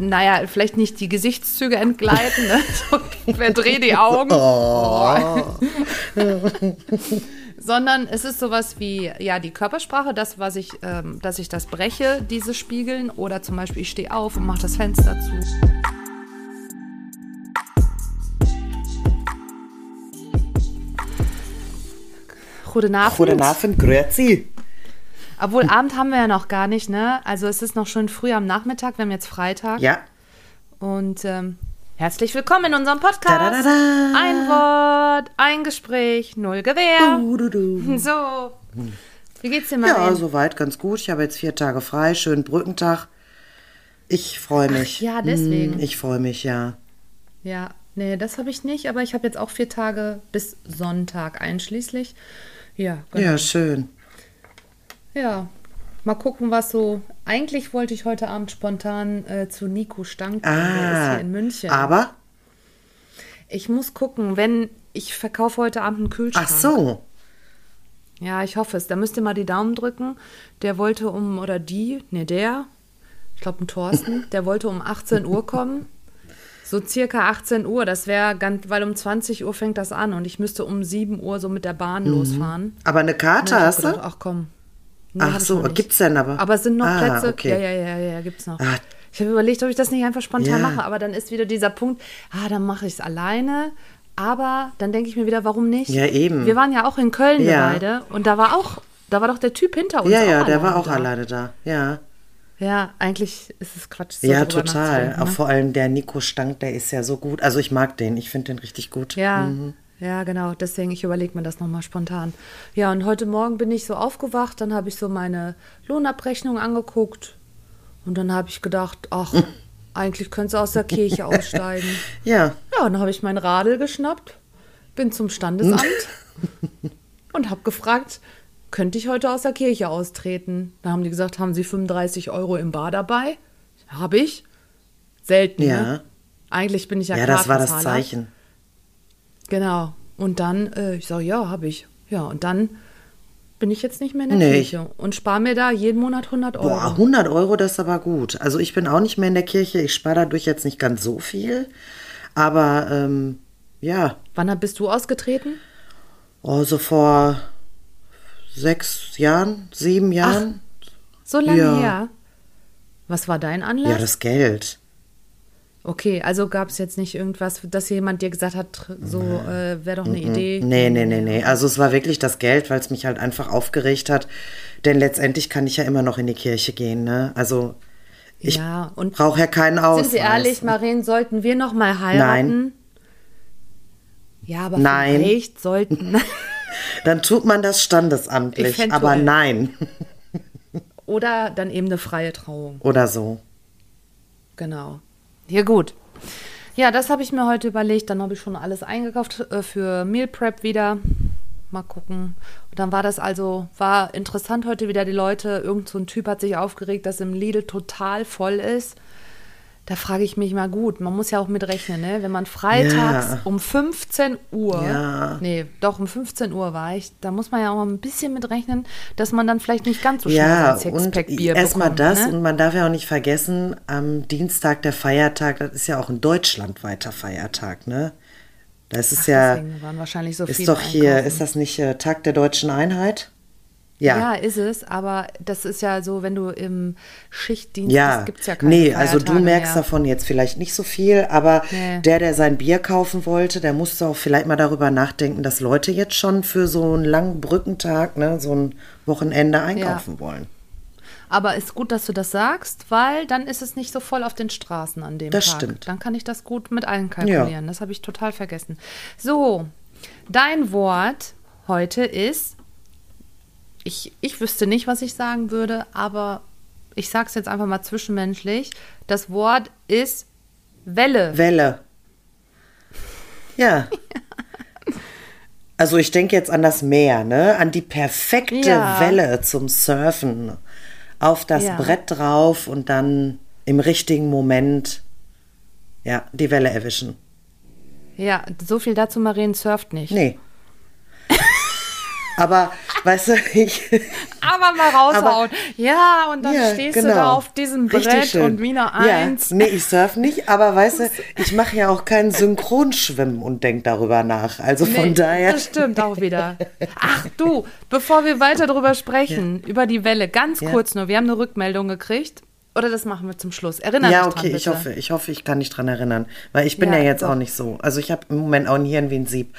naja, vielleicht nicht die Gesichtszüge entgleiten, ne? so, verdreh die Augen. Oh. Sondern es ist sowas wie, ja, die Körpersprache, das, was ich, ähm, dass ich das breche, diese Spiegeln. Oder zum Beispiel, ich stehe auf und mache das Fenster zu. Guten Abend. Guten Abend, grüezi. Obwohl, Abend haben wir ja noch gar nicht, ne? Also es ist noch schon früh am Nachmittag, wir haben jetzt Freitag. Ja. Und ähm, herzlich willkommen in unserem Podcast. Da, da, da. Ein Wort, ein Gespräch, null Gewehr. Du, du, du. So. Wie geht's dir mal? Ja, soweit ganz gut. Ich habe jetzt vier Tage frei, schönen Brückentag. Ich freue mich. ja, deswegen. Hm, Ich freue mich, ja. Ja, nee, das habe ich nicht, aber ich habe jetzt auch vier Tage bis Sonntag einschließlich. Ja, genau. Ja, schön. Ja. Mal gucken, was so. Eigentlich wollte ich heute Abend spontan äh, zu Nico Stank. gehen. Der ist Ah, hier in München. aber, Ich muss gucken, wenn ich verkaufe heute Abend einen Kühlschrank. ach so. Ja, ich hoffe es. Da müsst ihr mal die Daumen drücken. Der wollte um, oder die, ne, der, ich glaube ein Thorsten, der wollte um 18 Uhr kommen. So circa 18 Uhr, das wäre ganz, weil um 20 Uhr fängt das an und ich müsste um 7 Uhr so mit der Bahn losfahren. Aber eine Karte hast du? gedacht, ach komm. Ach so, gibt's denn aber? Aber es sind noch Ah, Plätze. okay. Ja, ja, ja, ja, gibt's noch. Ah. Ich habe überlegt, ob ich das nicht einfach spontan Ja. mache, aber dann ist wieder dieser Punkt, ah, dann mache ich es alleine. Aber dann denke ich mir wieder, warum nicht? Ja, eben. Wir waren ja auch in Köln Ja. Weile und da war auch, da war doch der Typ hinter uns. Ja, ja, der war auch da. alleine da. Ja. Ja, eigentlich ist es Quatsch. so ja, total. nachzudenken, Auch ne? vor allem der Nico Stank, der ist ja so gut. Also ich mag den. Ich finde den richtig gut. Ja, Mhm. Ja, genau. Deswegen, ich überlege mir das nochmal spontan. Ja, und heute Morgen bin ich so aufgewacht, dann habe ich so meine Lohnabrechnung angeguckt und dann habe ich gedacht, ach, eigentlich könntest du aus der Kirche aussteigen. Ja. Ja, und dann habe ich mein Radl geschnappt, bin zum Standesamt und habe gefragt, könnte ich heute aus der Kirche austreten? Da haben die gesagt, haben Sie 35 Euro im Bar dabei? Habe ich. Selten, Ja. ne? Eigentlich bin ich ja Ja, das war das. Zeichen. Genau. Und dann, äh, ich sage, ja, habe ich. Ja, und dann bin ich jetzt nicht mehr in der Nee. Kirche und spare mir da jeden Monat 100 Euro. Boah, 100 Euro, das ist aber gut. Also ich bin auch nicht mehr in der Kirche. Ich spare dadurch jetzt nicht ganz so viel. Aber ähm, ja, Wann bist du ausgetreten? oh, so vor sechs Jahren, sieben Jahren. So lange Ja. her. Was war dein Anlass? ja, das Geld. Okay, also gab es jetzt nicht irgendwas, dass jemand dir gesagt hat, so äh, wäre doch eine Idee. Nee, nee, nee, nee. Also es war wirklich das Geld, weil es mich halt einfach aufgeregt hat. Denn letztendlich kann ich ja immer noch in die Kirche gehen, ne? Also ich ja, brauche ja keinen Ausweis. sind wir ehrlich, Maren, sollten wir noch mal heiraten? Ja, aber Nein. vielleicht sollten. Dann tut man das standesamtlich, aber nein. Oder dann eben eine freie Trauung. Oder so. Genau. Ja, gut. Ja, das habe ich mir heute überlegt. Dann habe ich schon alles eingekauft äh, für Meal Prep wieder. Mal gucken. Und dann war das also, war interessant heute wieder die Leute. Irgend so ein Typ hat sich aufgeregt, dass im Lidl total voll ist. Da frage ich mich mal gut, man muss ja auch mit rechnen, ne? Wenn man freitags Ja. um 15 Uhr, Ja. nee, doch um 15 Uhr war ich, da muss man ja auch ein bisschen mit rechnen, dass man dann vielleicht nicht ganz so schnell Ja, und Sixpack-Bier erstmal bekommt. das ne? und man darf ja auch nicht vergessen, am Dienstag der Feiertag, das ist ja auch ein deutschlandweiter Feiertag, ne? Das ist Ach, ja, waren wahrscheinlich so ist doch hier, einkaufen. ist das nicht äh, Tag der deutschen Einheit? Ja. Ja, ist es, aber das ist ja so, wenn du im Schichtdienst Ja, bist, gibt es ja keine nee, also du merkst mehr. davon jetzt vielleicht nicht so viel, aber Nee. der, der sein Bier kaufen wollte, der musste auch vielleicht mal darüber nachdenken, dass Leute jetzt schon für so einen langen Brückentag, ne, so ein Wochenende einkaufen wollen. Aber ist gut, dass du das sagst, weil dann ist es nicht so voll auf den Straßen an dem Das Tag. stimmt. Dann kann ich das gut mit einkalkulieren. Das habe ich total vergessen. So, dein Wort heute ist, ich, ich wüsste nicht, was ich sagen würde, aber ich sage es jetzt einfach mal zwischenmenschlich. Das Wort ist Welle. Welle. Ja. Also ich denke jetzt an das Meer, ne? An die perfekte Ja. Welle zum Surfen. Auf das Ja. Brett drauf und dann im richtigen Moment ja, die Welle erwischen. Ja, so viel dazu, Maren surft nicht. Nee. Aber weißt du, ich. Aber mal raushauen. ja, und dann Ja, stehst genau. du da auf diesem Brett und Mina eins. Ja, nee, ich surf nicht, aber weißt du, ich mache ja auch kein Synchronschwimmen und denk darüber nach. Also von Nee, daher. Das stimmt auch wieder. Ach du, bevor wir weiter drüber sprechen, über die Welle, ganz Ja. kurz nur, wir haben eine Rückmeldung gekriegt. Oder das machen wir zum Schluss. Erinnere Ja, dran, okay, bitte. ich hoffe, ich hoffe, ich kann mich dran erinnern. Weil ich bin Ja, ja, jetzt doch. auch nicht so. Also ich habe im Moment auch ein Hirn wie ein Sieb.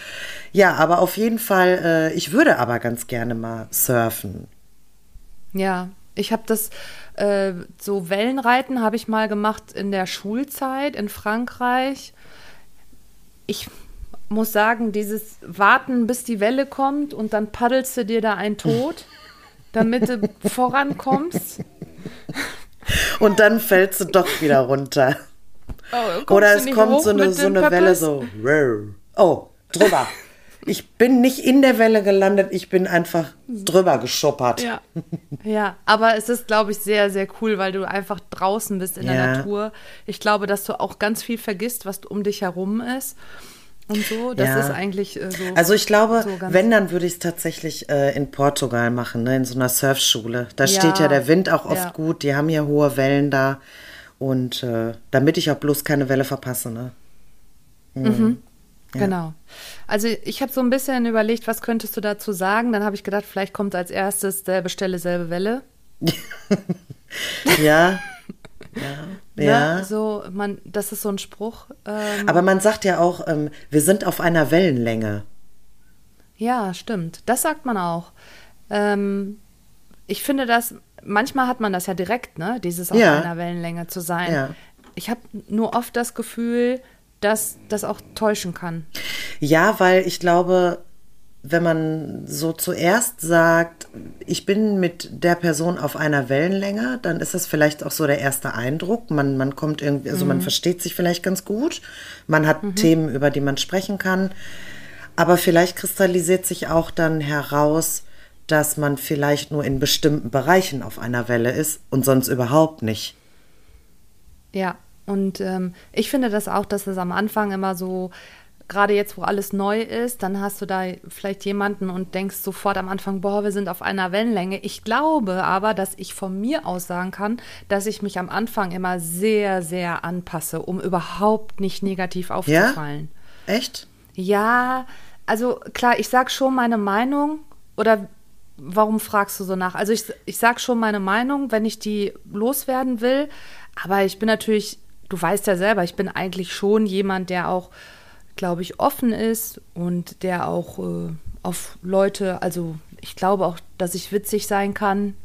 Ja, aber auf jeden Fall, äh, ich würde aber ganz gerne mal surfen. Ja, ich habe das, äh, so Wellenreiten habe ich mal gemacht in der Schulzeit in Frankreich. Ich muss sagen, dieses Warten, bis die Welle kommt und dann paddelst du dir da einen Tod, damit du vorankommst. Und dann fällst du doch wieder runter. Oh, Oder es kommt so eine, so eine Welle so. Oh, drüber. Ich bin nicht in der Welle gelandet, ich bin einfach drüber geschuppert. Ja. ja, aber es ist, glaube ich, sehr, sehr cool, weil du einfach draußen bist in der Ja. Natur. Ich glaube, dass du auch ganz viel vergisst, was um dich herum ist. Und so, das Ja. ist eigentlich äh, so. Also ich glaube, so wenn, dann würde ich es tatsächlich äh, in Portugal machen, ne, in so einer Surfschule. Da steht Ja, ja der Wind auch oft ja. gut, die haben ja hohe Wellen da. Und äh, damit ich auch bloß keine Welle verpasse, ne? Genau. Also ich habe so ein bisschen überlegt, was könntest du dazu sagen? Dann habe ich gedacht, vielleicht kommt als erstes selbe Stelle, selbe Welle. Ja. Ja. ja. Ne? So, man, das ist so ein Spruch. Ähm, Aber man sagt ja auch, ähm, wir sind auf einer Wellenlänge. Ja, stimmt. Das sagt man auch. Ähm, ich finde das, manchmal hat man das ja direkt, ne? Dieses auf Ja. einer Wellenlänge zu sein. Ja. Ich habe nur oft das Gefühl, dass das auch täuschen kann. Ja, weil ich glaube, wenn man so zuerst sagt, ich bin mit der Person auf einer Wellenlänge, dann ist das vielleicht auch so der erste Eindruck. Man, man kommt irgendwie, also man versteht sich vielleicht ganz gut. Man hat Themen, über die man sprechen kann. Aber vielleicht kristallisiert sich auch dann heraus, dass man vielleicht nur in bestimmten Bereichen auf einer Welle ist und sonst überhaupt nicht. Ja, und ähm, ich finde das auch, dass es am Anfang immer so, gerade jetzt, wo alles neu ist, dann hast du da vielleicht jemanden und denkst sofort am Anfang, boah, wir sind auf einer Wellenlänge. Ich glaube aber, dass ich von mir aus sagen kann, dass ich mich am Anfang immer sehr, sehr anpasse, um überhaupt nicht negativ aufzufallen. Echt? Ja, also klar, ich sag schon meine Meinung oder warum fragst du so nach? Also ich, ich sag schon meine Meinung, wenn ich die loswerden will, aber ich bin natürlich, du weißt ja selber, ich bin eigentlich schon jemand, der auch, glaube ich, offen ist und der auch äh, auf Leute, also ich glaube auch, dass ich witzig sein kann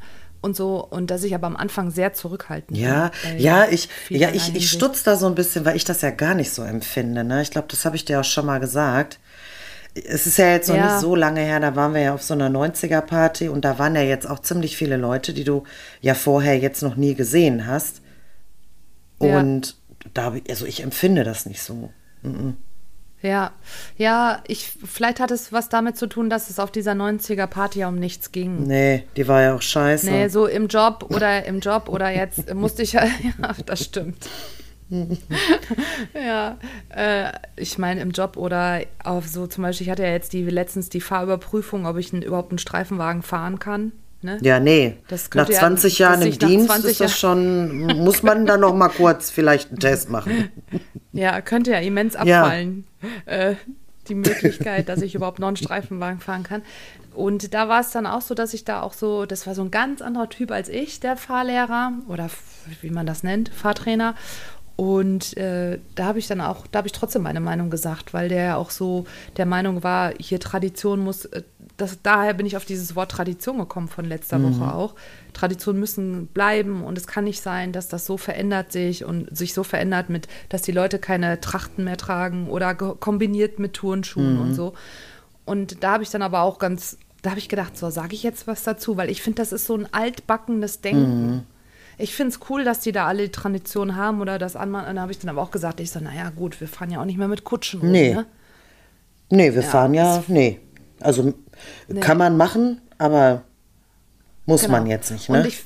und so und dass ich aber am Anfang sehr zurückhaltend Ja, bin. ja, ich, ja, ich, ich Hinsicht. stutz da so ein bisschen, weil ich das ja gar nicht so empfinde. Ne? Ich glaube, das habe ich dir auch schon mal gesagt. Es ist ja jetzt noch Ja. nicht so lange her, da waren wir ja auf so einer 90er-Party und da waren ja jetzt auch ziemlich viele Leute, die du ja vorher jetzt noch nie gesehen hast. Ja. Und da, hab ich- also ich empfinde das nicht so. Ja, ja, ich, vielleicht hat es was damit zu tun, dass es auf dieser 90er Party ja um nichts ging. Nee, die war ja auch scheiße. Nee, so im Job oder im Job oder jetzt musste ich ja, ja, das stimmt. ja, äh, ich meine im Job oder auf so zum Beispiel, ich hatte ja jetzt die letztens die Fahrüberprüfung, ob ich einen, überhaupt einen Streifenwagen fahren kann. Ne? Ja, nee. Das nach könnte ja- 20 Jahren im Dienst 20 ist das schon, muss man da noch mal kurz vielleicht einen Test machen. Ja, könnte ja immens Ja. abfallen. Äh, die Möglichkeit, dass ich überhaupt noch einen Streifenwagen fahren kann. Und da war es dann auch so, dass ich da auch so, das war so ein ganz anderer Typ als ich, der Fahrlehrer oder wie man das nennt, Fahrtrainer. Und äh, da habe ich dann auch, da habe ich trotzdem meine Meinung gesagt, weil der ja auch so der Meinung war, hier Tradition muss, äh, das, daher bin ich auf dieses Wort Tradition gekommen von letzter Woche auch. Traditionen müssen bleiben und es kann nicht sein, dass das so verändert sich und sich so verändert mit, dass die Leute keine Trachten mehr tragen oder kombiniert mit Turnschuhen und so. Und da habe ich dann aber auch ganz, da habe ich gedacht, so sage ich jetzt was dazu, weil ich finde, das ist so ein altbackenes Denken. Ich finde es cool, dass die da alle die Tradition haben oder das anmachen. Dann habe ich dann aber auch gesagt, ich so, naja, gut, wir fahren ja auch nicht mehr mit Kutschen rum, Nee. ne? Nee, wir fahren ja, nee. Also kann man machen, aber muss Genau. man jetzt nicht, ne? Und ich,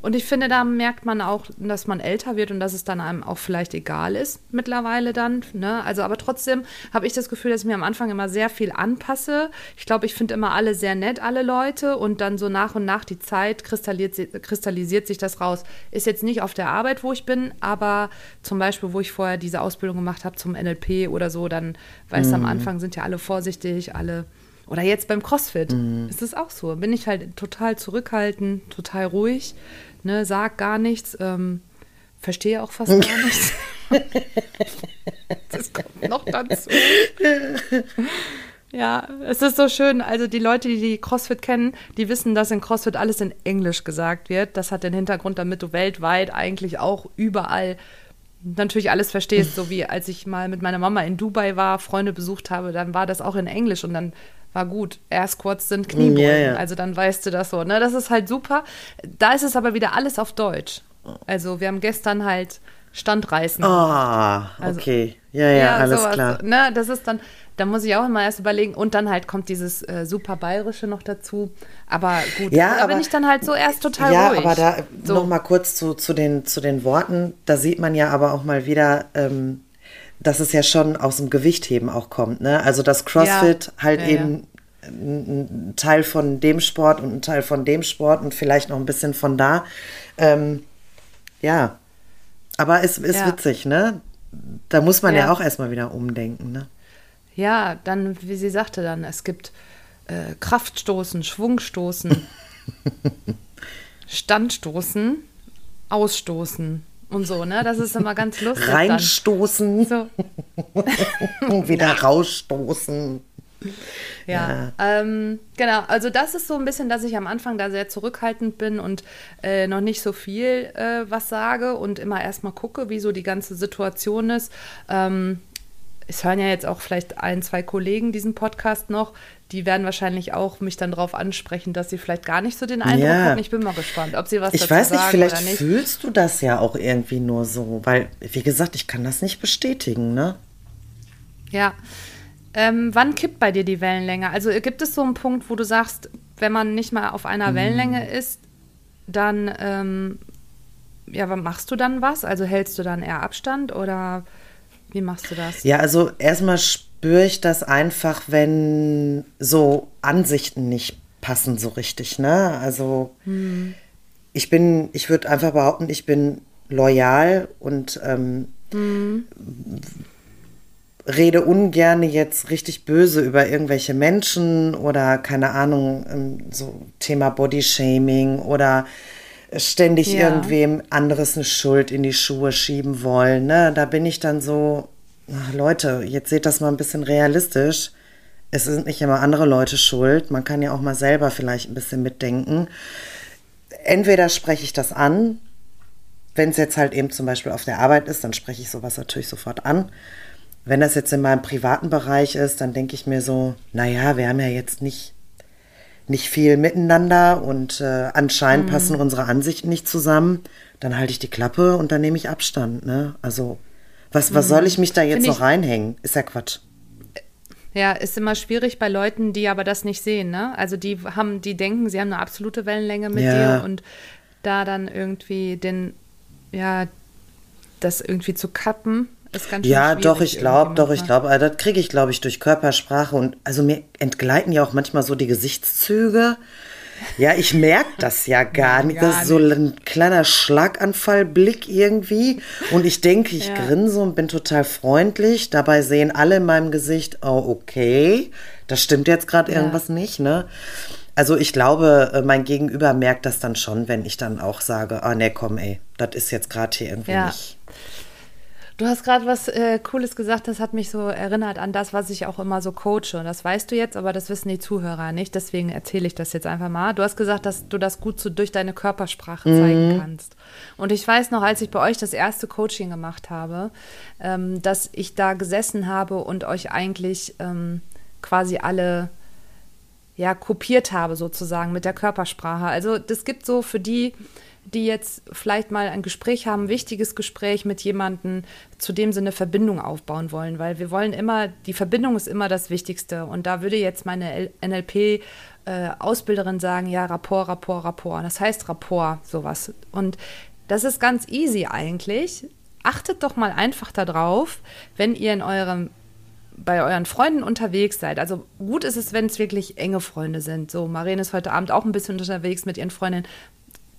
Und ich finde, da merkt man auch, dass man älter wird und dass es dann einem auch vielleicht egal ist mittlerweile dann. Ne? Also, aber trotzdem habe ich das Gefühl, dass ich mir am Anfang immer sehr viel anpasse. Ich glaube, ich finde immer alle sehr nett, alle Leute. Und dann so nach und nach die Zeit kristallisiert, kristallisiert sich das raus. Ist jetzt nicht auf der Arbeit, wo ich bin, aber zum Beispiel, wo ich vorher diese Ausbildung gemacht habe zum NLP oder so, dann, weißt du, am mhm. Anfang sind ja alle vorsichtig, alle oder jetzt beim CrossFit mhm. ist es auch so. Bin ich halt total zurückhaltend, total ruhig, ne, sag gar nichts, ähm, verstehe auch fast gar nichts. das kommt noch dazu. Ja, es ist so schön. Also die Leute, die die CrossFit kennen, die wissen, dass in CrossFit alles in Englisch gesagt wird. Das hat den Hintergrund, damit du weltweit eigentlich auch überall natürlich alles verstehst. So wie als ich mal mit meiner Mama in Dubai war, Freunde besucht habe, dann war das auch in Englisch und dann war gut. Air Squats sind Kniebeugen. Ja, ja. Also dann weißt du das so. Ne? Das ist halt super. Da ist es aber wieder alles auf Deutsch. Also wir haben gestern halt Standreißen. Ah, also, okay. Ja, ja, ja alles sowas, klar. Ne? Das ist dann, da muss ich auch immer erst überlegen. Und dann halt kommt dieses äh, super Bayerische noch dazu. Aber gut, ja, da aber, bin ich dann halt so erst total ja, ruhig. Ja, aber da so. noch mal kurz zu, zu, den, zu den Worten. Da sieht man ja aber auch mal wieder, ähm, dass es ja schon aus dem Gewichtheben auch kommt. Ne? Also dass CrossFit ja. halt ja, eben ja. ein Teil von dem Sport und ein Teil von dem Sport und vielleicht noch ein bisschen von da. Ähm, ja, aber es ist witzig, ne? Da muss man ja, auch erstmal wieder umdenken, ne? Ja, dann, wie sie sagte dann, es gibt äh, Kraftstoßen, Schwungstoßen, Standstoßen, Ausstoßen und so, ne? Das ist immer ganz lustig. Reinstoßen. So. Wieder rausstoßen. Ja, ja. Ähm, genau. Also das ist so ein bisschen, dass ich am Anfang da sehr zurückhaltend bin und äh, noch nicht so viel äh, was sage und immer erstmal gucke, wie so die ganze Situation ist. Ähm, es hören ja jetzt auch vielleicht ein, zwei Kollegen diesen Podcast noch, die werden wahrscheinlich auch mich dann darauf ansprechen, dass sie vielleicht gar nicht so den Eindruck ja. hatten. Ich bin mal gespannt, ob sie was ich dazu weiß nicht, sagen vielleicht oder nicht. fühlst du das ja auch irgendwie nur so, weil, wie gesagt, ich kann das nicht bestätigen, ne? Ja. Ähm, wann kippt bei dir die Wellenlänge? Also gibt es so einen Punkt, wo du sagst, wenn man nicht mal auf einer hm. Wellenlänge ist, dann, ähm, ja, machst du dann was? Also hältst du dann eher Abstand oder wie machst du das? Ja, also erstmal spüre ich das einfach, wenn so Ansichten nicht passen so richtig, ne? Also hm. ich bin, ich würde einfach behaupten, ich bin loyal und ähm, hm. rede ungern jetzt richtig böse über irgendwelche Menschen oder keine Ahnung, ähm, so Thema Bodyshaming oder ständig ja. irgendwem anderes eine Schuld in die Schuhe schieben wollen. Ne? Da bin ich dann so, ach, Leute, jetzt seht das mal ein bisschen realistisch. Es sind nicht immer andere Leute schuld. Man kann ja auch mal selber vielleicht ein bisschen mitdenken. Entweder spreche ich das an, wenn es jetzt halt eben zum Beispiel auf der Arbeit ist, dann spreche ich sowas natürlich sofort an. Wenn das jetzt in meinem privaten Bereich ist, dann denke ich mir so, naja, wir haben ja jetzt nicht nicht viel miteinander und äh, anscheinend mhm. passen unsere Ansichten nicht zusammen, dann halte ich die Klappe und dann nehme ich Abstand. Ne? Also, was, was mhm. soll ich mich da jetzt Find noch reinhängen? Ist ja Quatsch. Ja, ist immer schwierig bei Leuten, die aber das nicht sehen, ne? Also die haben, die denken, sie haben eine absolute Wellenlänge mit ja. dir und da dann irgendwie den, ja, das irgendwie zu kappen, ist ganz Ja, doch, ich glaube, doch, ich glaube, also das kriege ich, glaube ich, durch Körpersprache und also mir entgleiten ja auch manchmal so die Gesichtszüge. Ja, ich merke das ja gar nicht. das ist so ein kleiner Schlaganfallblick irgendwie. Und ich denke, ich ja. grinse und bin total freundlich. Dabei sehen alle in meinem Gesicht, oh, okay, das stimmt jetzt gerade ja. irgendwas nicht, ne? Also ich glaube, äh, mein Gegenüber merkt das dann schon, wenn ich dann auch sage, ah, oh, ne, komm, ey, das ist jetzt gerade hier irgendwie ja. nicht Du hast gerade was äh, Cooles gesagt, das hat mich so erinnert an das, was ich auch immer so coache. Das weißt du jetzt, aber das wissen die Zuhörer nicht. Deswegen erzähle ich das jetzt einfach mal. Du hast gesagt, dass du das gut so durch deine Körpersprache mhm. zeigen kannst. Und ich weiß noch, als ich bei euch das erste Coaching gemacht habe, ähm, dass ich da gesessen habe und euch eigentlich ähm, quasi alle ja, kopiert habe sozusagen mit der Körpersprache. Also das gibt so für die, die jetzt vielleicht mal ein Gespräch haben, ein wichtiges Gespräch mit jemandem, zu dem sie eine Verbindung aufbauen wollen, weil wir wollen immer, die Verbindung ist immer das Wichtigste. Und da würde jetzt meine NLP äh, Ausbilderin sagen, ja, Rapport, Rapport, Rapport. Das heißt Rapport, sowas. Und das ist ganz easy eigentlich. Achtet doch mal einfach darauf, wenn ihr in eurem bei euren Freunden unterwegs seid. Also gut ist es, wenn es wirklich enge Freunde sind. So, Maren ist heute Abend auch ein bisschen unterwegs mit ihren Freundinnen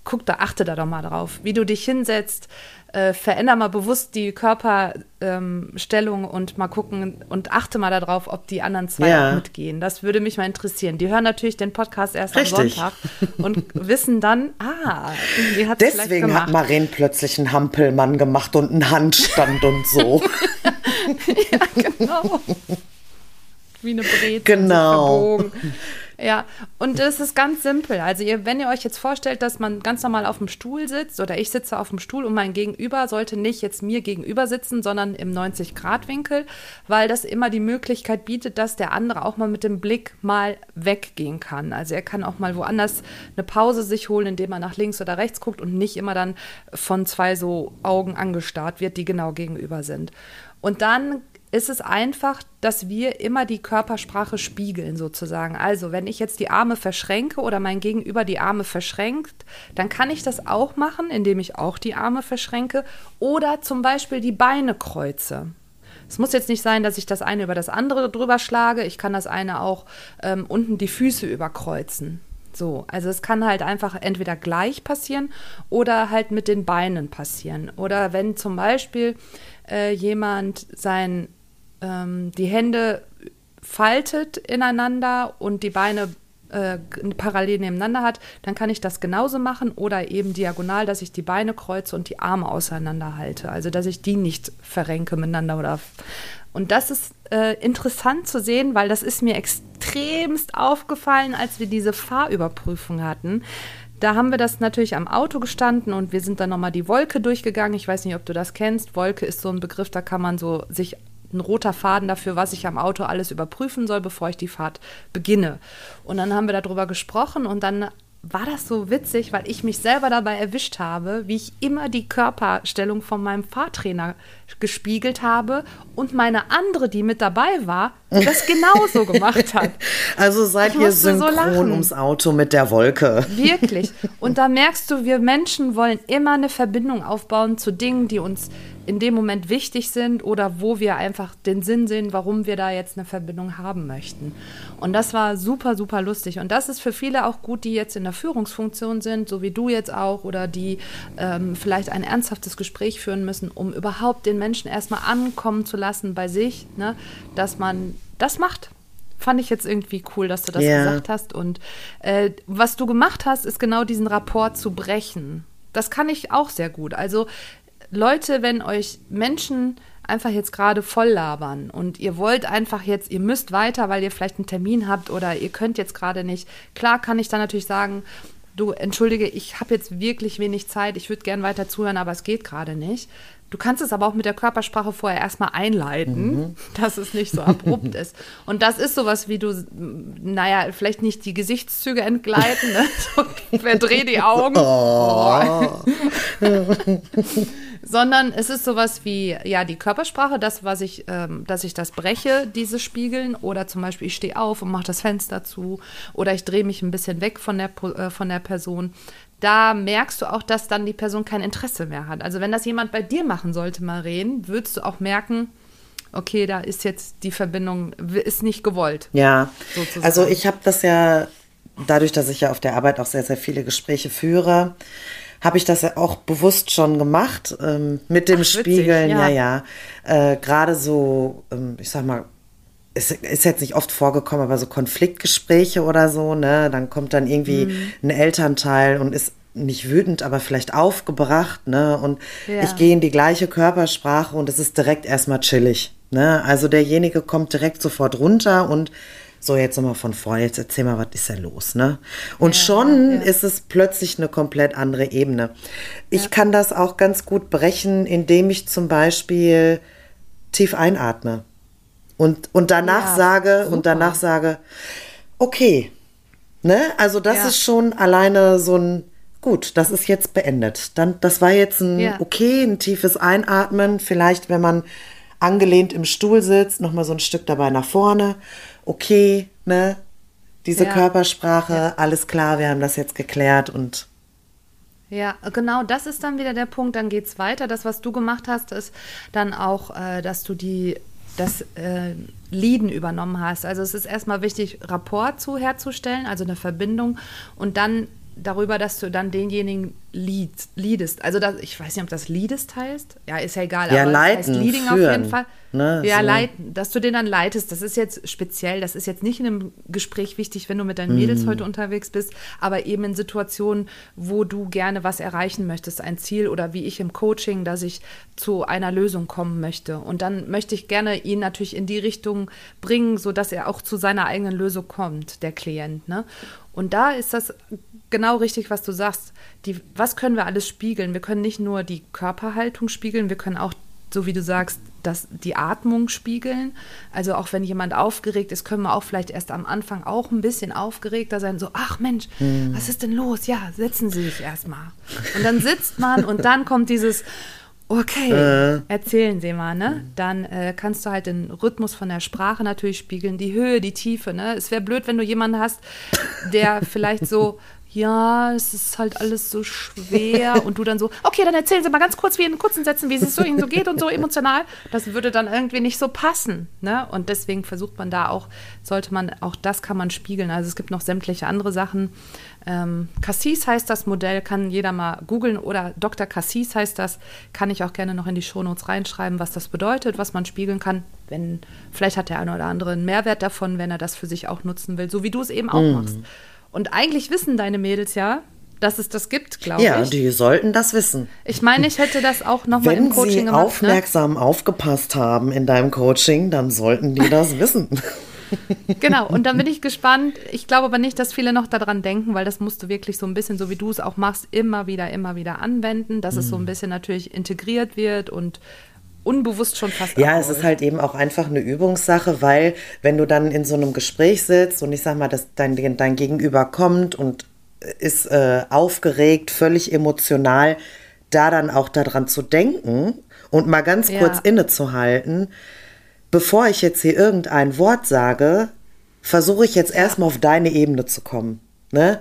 guck da, achte da doch mal drauf, wie du dich hinsetzt, äh, veränder mal bewusst die Körperstellung ähm, und mal gucken und achte mal darauf, ob die anderen zwei ja. auch mitgehen. Das würde mich mal interessieren. Die hören natürlich den Podcast erst Richtig. am Sonntag und wissen dann, ah, die hat Deswegen hat Maren plötzlich einen Hampelmann gemacht und einen Handstand und so. ja, genau. Wie eine Breze. Genau. Ja, und das ist ganz simpel. Also ihr, wenn ihr euch jetzt vorstellt, dass man ganz normal auf dem Stuhl sitzt oder ich sitze auf dem Stuhl und mein Gegenüber sollte nicht jetzt mir gegenüber sitzen, sondern im 90-Grad-Winkel, weil das immer die Möglichkeit bietet, dass der andere auch mal mit dem Blick mal weggehen kann. Also er kann auch mal woanders eine Pause sich holen, indem er nach links oder rechts guckt und nicht immer dann von zwei so Augen angestarrt wird, die genau gegenüber sind. Und dann ist es einfach, dass wir immer die Körpersprache spiegeln sozusagen. Also wenn ich jetzt die Arme verschränke oder mein Gegenüber die Arme verschränkt, dann kann ich das auch machen, indem ich auch die Arme verschränke oder zum Beispiel die Beine kreuze. Es muss jetzt nicht sein, dass ich das eine über das andere drüber schlage. Ich kann das eine auch ähm, unten die Füße überkreuzen. So, also es kann halt einfach entweder gleich passieren oder halt mit den Beinen passieren. Oder wenn zum Beispiel äh, jemand sein ähm, die Hände faltet ineinander und die Beine äh, parallel nebeneinander hat, dann kann ich das genauso machen oder eben diagonal, dass ich die Beine kreuze und die Arme auseinander halte. Also dass ich die nicht verrenke miteinander oder und das ist äh, interessant zu sehen, weil das ist mir extremst aufgefallen, als wir diese Fahrüberprüfung hatten. Da haben wir das natürlich am Auto gestanden und wir sind dann nochmal die Wolke durchgegangen. Ich weiß nicht, ob du das kennst. Wolke ist so ein Begriff, da kann man so sich ein roter Faden dafür, was ich am Auto alles überprüfen soll, bevor ich die Fahrt beginne. Und dann haben wir darüber gesprochen und dann war das so witzig, weil ich mich selber dabei erwischt habe, wie ich immer die Körperstellung von meinem Fahrtrainer gespiegelt habe und meine andere, die mit dabei war, das genauso gemacht hat. Also seid ihr synchron so ums Auto mit der Wolke. Wirklich. Und da merkst du, wir Menschen wollen immer eine Verbindung aufbauen zu Dingen, die uns in dem Moment wichtig sind oder wo wir einfach den Sinn sehen, warum wir da jetzt eine Verbindung haben möchten. Und das war super, super lustig. Und das ist für viele auch gut, die jetzt in der Führungsfunktion sind, so wie du jetzt auch, oder die ähm, vielleicht ein ernsthaftes Gespräch führen müssen, um überhaupt den Menschen erstmal ankommen zu lassen bei sich, ne, dass man das macht fand ich jetzt irgendwie cool, dass du das yeah. gesagt hast. Und äh, was du gemacht hast, ist genau diesen Rapport zu brechen. Das kann ich auch sehr gut. Also Leute, wenn euch Menschen einfach jetzt gerade voll labern und ihr wollt einfach jetzt, ihr müsst weiter, weil ihr vielleicht einen Termin habt oder ihr könnt jetzt gerade nicht, klar kann ich dann natürlich sagen, du entschuldige, ich habe jetzt wirklich wenig Zeit, ich würde gern weiter zuhören, aber es geht gerade nicht. Du kannst es aber auch mit der Körpersprache vorher erstmal einleiten, mhm. dass es nicht so abrupt ist. Und das ist sowas wie du, naja, vielleicht nicht die Gesichtszüge entgleiten, ne? so, verdreh die Augen. Oh. Sondern es ist sowas wie, ja, die Körpersprache, das, was ich, ähm, dass ich das breche, dieses Spiegeln. Oder zum Beispiel, ich stehe auf und mache das Fenster zu. Oder ich drehe mich ein bisschen weg von der, äh, von der Person da merkst du auch, dass dann die Person kein Interesse mehr hat. Also wenn das jemand bei dir machen sollte, Maren, würdest du auch merken, okay, da ist jetzt die Verbindung, ist nicht gewollt. Ja, sozusagen. also ich habe das ja, dadurch, dass ich ja auf der Arbeit auch sehr, sehr viele Gespräche führe, habe ich das ja auch bewusst schon gemacht ähm, mit dem Ach, Spiegeln. Witzig, ja, ja. ja. Äh, Gerade so, ähm, ich sag mal, es ist jetzt nicht oft vorgekommen, aber so Konfliktgespräche oder so, ne, dann kommt dann irgendwie mhm. ein Elternteil und ist nicht wütend, aber vielleicht aufgebracht, ne, und ja. ich gehe in die gleiche Körpersprache und es ist direkt erstmal chillig, ne, also derjenige kommt direkt sofort runter und so jetzt nochmal von vorne, jetzt erzähl mal, was ist denn los, ne? Und ja, schon ja. ist es plötzlich eine komplett andere Ebene. Ich ja. kann das auch ganz gut brechen, indem ich zum Beispiel tief einatme und, und danach sage super. und danach sage, okay, ne? Also das ist schon alleine so ein gut, das ist jetzt beendet. Dann, das war jetzt ein okay, ein tiefes Einatmen. Vielleicht, wenn man angelehnt im Stuhl sitzt, noch mal so ein Stück dabei nach vorne. Okay, ne? Diese Ja. Körpersprache, alles klar, wir haben das jetzt geklärt und Ja, genau, das ist dann wieder der Punkt. Dann geht's weiter. Das, was du gemacht hast, ist dann auch, äh, dass du die das äh, Leaden übernommen hast. Also es ist erstmal wichtig, Rapport zu herzustellen, also eine Verbindung und dann darüber, dass du dann denjenigen lead, leadest. Also das, ich weiß nicht, ob das leadest heißt. Ja, ist ja egal. Ja, aber leiten, heißt leading auf führen, jeden Fall. ne, ja, so. leiten, dass du den dann leitest. Das ist jetzt speziell. Das ist jetzt nicht in einem Gespräch wichtig, wenn du mit deinen Mädels Mhm. heute unterwegs bist, aber eben in Situationen, wo du gerne was erreichen möchtest, ein Ziel oder wie ich im Coaching, dass ich zu einer Lösung kommen möchte. Und dann möchte ich gerne ihn natürlich in die Richtung bringen, sodass er auch zu seiner eigenen Lösung kommt, der Klient. Ne? Und da ist das genau richtig, was du sagst. Die, was können wir alles spiegeln? Wir können nicht nur die Körperhaltung spiegeln, wir können auch, so wie du sagst, das, die Atmung spiegeln. Also auch wenn jemand aufgeregt ist, können wir auch vielleicht erst am Anfang auch ein bisschen aufgeregter sein. So, ach Mensch, was ist denn los? Ja, setzen Sie sich erstmal. Und dann sitzt man und dann kommt dieses, okay, erzählen Sie mal, ne? Dann äh, kannst du halt den Rhythmus von der Sprache natürlich spiegeln, die Höhe, die Tiefe, ne? Es wäre blöd, wenn du jemanden hast, der vielleicht so, ja, es ist halt alles so schwer und du dann so, okay, dann erzählen Sie mal ganz kurz, wie in kurzen Sätzen, wie es so Ihnen so geht und so emotional. Das würde dann irgendwie nicht so passen, ne? Und deswegen versucht man da auch, sollte man, auch das kann man spiegeln. Also es gibt noch sämtliche andere Sachen. Ähm, Cassis heißt das Modell, kann jeder mal googeln oder Dr. Cassis heißt das, kann ich auch gerne noch in die Shownotes reinschreiben, was das bedeutet, was man spiegeln kann. Wenn, vielleicht hat der eine oder andere einen Mehrwert davon, wenn er das für sich auch nutzen will, so wie du es eben auch machst. Und eigentlich wissen deine Mädels ja, dass es das gibt, glaube ja, ich. die sollten das wissen. Ich meine, ich hätte das auch nochmal im Wenn Coaching sie gemacht. Ne? aufmerksam aufgepasst haben in deinem Coaching, dann sollten die das wissen. Genau, und dann bin ich gespannt. Ich glaube aber nicht, dass viele noch daran denken, weil das musst du wirklich so ein bisschen, so wie du es auch machst, immer wieder, immer wieder anwenden, dass es so Mhm. ein bisschen natürlich integriert wird und unbewusst schon fast Ja, es ist halt eben auch einfach eine Übungssache, weil wenn du dann in so einem Gespräch sitzt und ich sag mal, dass dein, dein Gegenüber kommt und ist äh, aufgeregt, völlig emotional, da dann auch daran zu denken und mal ganz Ja. kurz innezuhalten, bevor ich jetzt hier irgendein Wort sage, versuche ich jetzt erstmal auf deine Ebene zu kommen. Ne?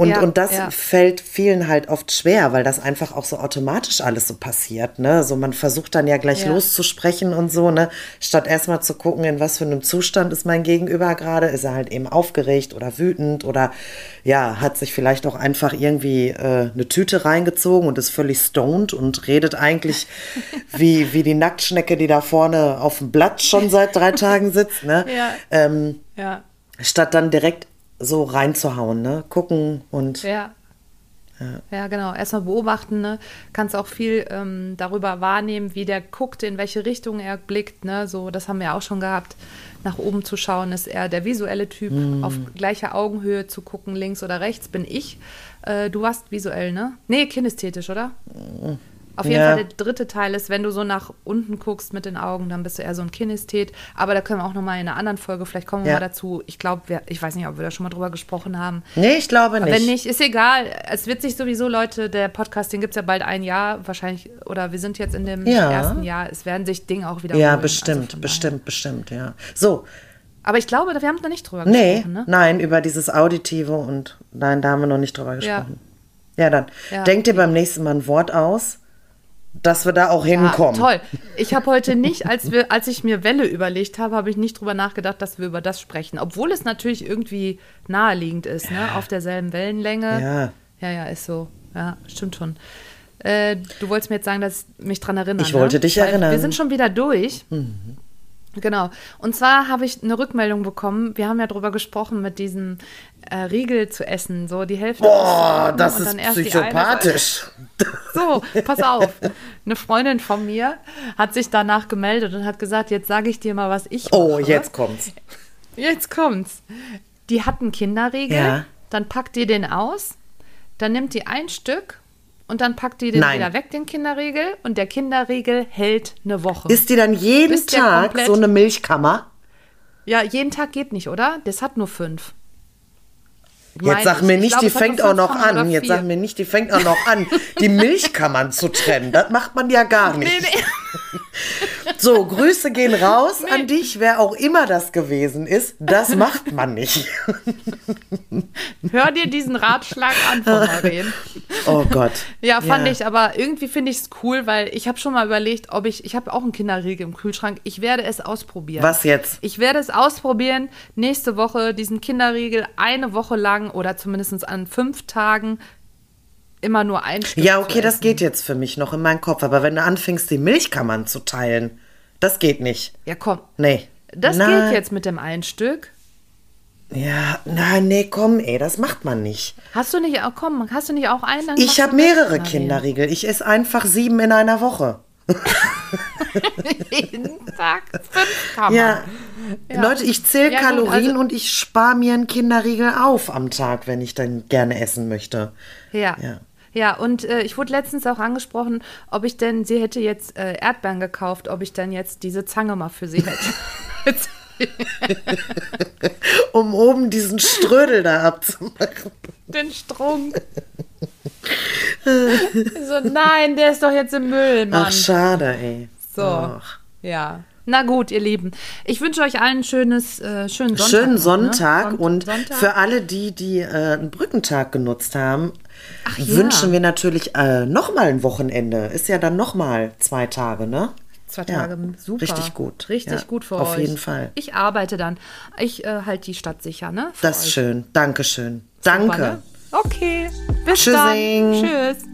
Und, Ja, und das ja. fällt vielen halt oft schwer, weil das einfach auch so automatisch alles so passiert. Ne? So man versucht dann ja gleich Ja. loszusprechen und so, ne? Statt erstmal zu gucken, in was für einem Zustand ist mein Gegenüber gerade. Ist er halt eben aufgeregt oder wütend oder ja, hat sich vielleicht auch einfach irgendwie äh, eine Tüte reingezogen und ist völlig stoned und redet eigentlich wie, wie die Nacktschnecke, die da vorne auf dem Blatt schon seit drei Tagen sitzt. Ne? Ja. Ähm, Ja, statt dann direkt so reinzuhauen, ne? Gucken und ja. Ja, genau. Erstmal beobachten, ne? Kannst auch viel ähm, darüber wahrnehmen, wie der guckt, in welche Richtung er blickt, ne? So, das haben wir auch schon gehabt. Nach oben zu schauen, ist er der visuelle Typ. Auf gleicher Augenhöhe zu gucken, links oder rechts bin ich. Äh, du warst visuell, ne? Nee, kinästhetisch, oder? Auf jeden Ja. Fall der dritte Teil ist, wenn du so nach unten guckst mit den Augen, dann bist du eher so ein Kinesthet. Aber da können wir auch noch mal in einer anderen Folge, vielleicht kommen wir Ja. mal dazu. Ich glaube, ich weiß nicht, ob wir da schon mal drüber gesprochen haben. Nee, ich glaube nicht. Wenn nicht, ist egal. Es wird sich sowieso, Leute, der Podcast, den gibt es ja bald ein Jahr, wahrscheinlich, oder wir sind jetzt in dem Ja. ersten Jahr. Es werden sich Dinge auch wiederholen. Ja, Also bestimmt, von bestimmt, bestimmt, ja. So. Aber ich glaube, wir haben da nicht drüber nee, gesprochen, ne? nein, über dieses Auditive und nein, da haben wir noch nicht drüber gesprochen. Ja, dann Ja, denk dir beim nächsten Mal ein Wort aus, dass wir da auch Ja, hinkommen. toll. Ich habe heute nicht, als, wir, als ich mir Welle überlegt habe, habe ich nicht drüber nachgedacht, dass wir über das sprechen. Obwohl es natürlich irgendwie naheliegend ist, ne? Auf derselben Wellenlänge. Ja. Ja, ja, ist so. Ja, stimmt schon. Äh, du wolltest mir jetzt sagen, dass ich mich dran erinnere. Ich wollte dich Weil erinnern. Wir sind schon wieder durch. Genau. Und zwar habe ich eine Rückmeldung bekommen. Wir haben ja drüber gesprochen, mit diesem äh, Riegel zu essen. So die Hälfte. Boah, das ist psychopathisch. so, pass auf. Eine Freundin von mir hat sich danach gemeldet und hat gesagt, jetzt sage ich dir mal, was ich mache. Oh, jetzt kommt's. Jetzt kommt's. Die hat einen Kinderriegel, Ja. dann packt die den aus, dann nimmt die ein Stück und dann packt die den Nein. wieder weg, den Kinderriegel, und der Kinderriegel hält eine Woche. Ist die dann jeden Bis Tag so eine Milchkammer? ja, jeden Tag geht nicht, oder? Das hat nur fünf. Jetzt sag mir nicht, die fängt auch noch an. Jetzt sag mir nicht, die fängt auch noch an, die Milchkammern zu trennen. Das macht man ja gar nicht. Nee, nee. So, Grüße gehen raus nee. an dich, wer auch immer das gewesen ist. Das macht man nicht. Hör dir diesen Ratschlag an von Marien. Oh Gott. Ja, fand ja. ich, aber irgendwie finde ich es cool, weil ich habe schon mal überlegt, ob ich, ich habe auch einen Kinderriegel im Kühlschrank, ich werde es ausprobieren. Was jetzt? Ich werde es ausprobieren, nächste Woche diesen Kinderriegel eine Woche lang oder zumindest an fünf Tagen immer nur ein Stück Ja, okay, das geht jetzt für mich noch in meinen Kopf. Aber wenn du anfängst, die Milchkammern zu teilen, das geht nicht. Ja, komm. Nee. Das Na, geht jetzt mit dem einen Stück. Ja, na, nee, komm, ey, das macht man nicht. Hast du nicht auch, komm, hast du nicht auch einen? Dann ich habe mehrere Kinderriegel. Ich esse einfach sieben in einer Woche. Jeden Tag fünf Kammern. Ja. ja. Leute, ich zähle ja, Kalorien also, und ich spare mir einen Kinderriegel auf am Tag, wenn ich dann gerne essen möchte. Ja. ja. Ja, und äh, ich wurde letztens auch angesprochen, ob ich denn, sie hätte jetzt äh, Erdbeeren gekauft, ob ich dann jetzt diese Zange mal für sie hätte. um oben diesen Strödel da abzumachen. Den Strunk. so, nein, der ist doch jetzt im Müll, Mann. Ach, schade, ey. So, Ach. ja. Na gut, ihr Lieben. Ich wünsche euch allen schönes, äh, schönen Sonntag. Schönen Sonntag. Ne? Und Sonntag. für alle die, die äh, einen Brückentag genutzt haben, Ach, wünschen ja. wir natürlich äh, nochmal ein Wochenende. Ist ja dann nochmal zwei Tage, ne? Zwei Tage, ja, super. Richtig gut. Richtig ja, gut für auf euch. Auf jeden Fall. Ich arbeite dann. Ich äh, halte die Stadt sicher, ne? Das ist schön. Dankeschön. Danke. Super, ne? Okay. Bis Tschüssing. dann. Tschüss.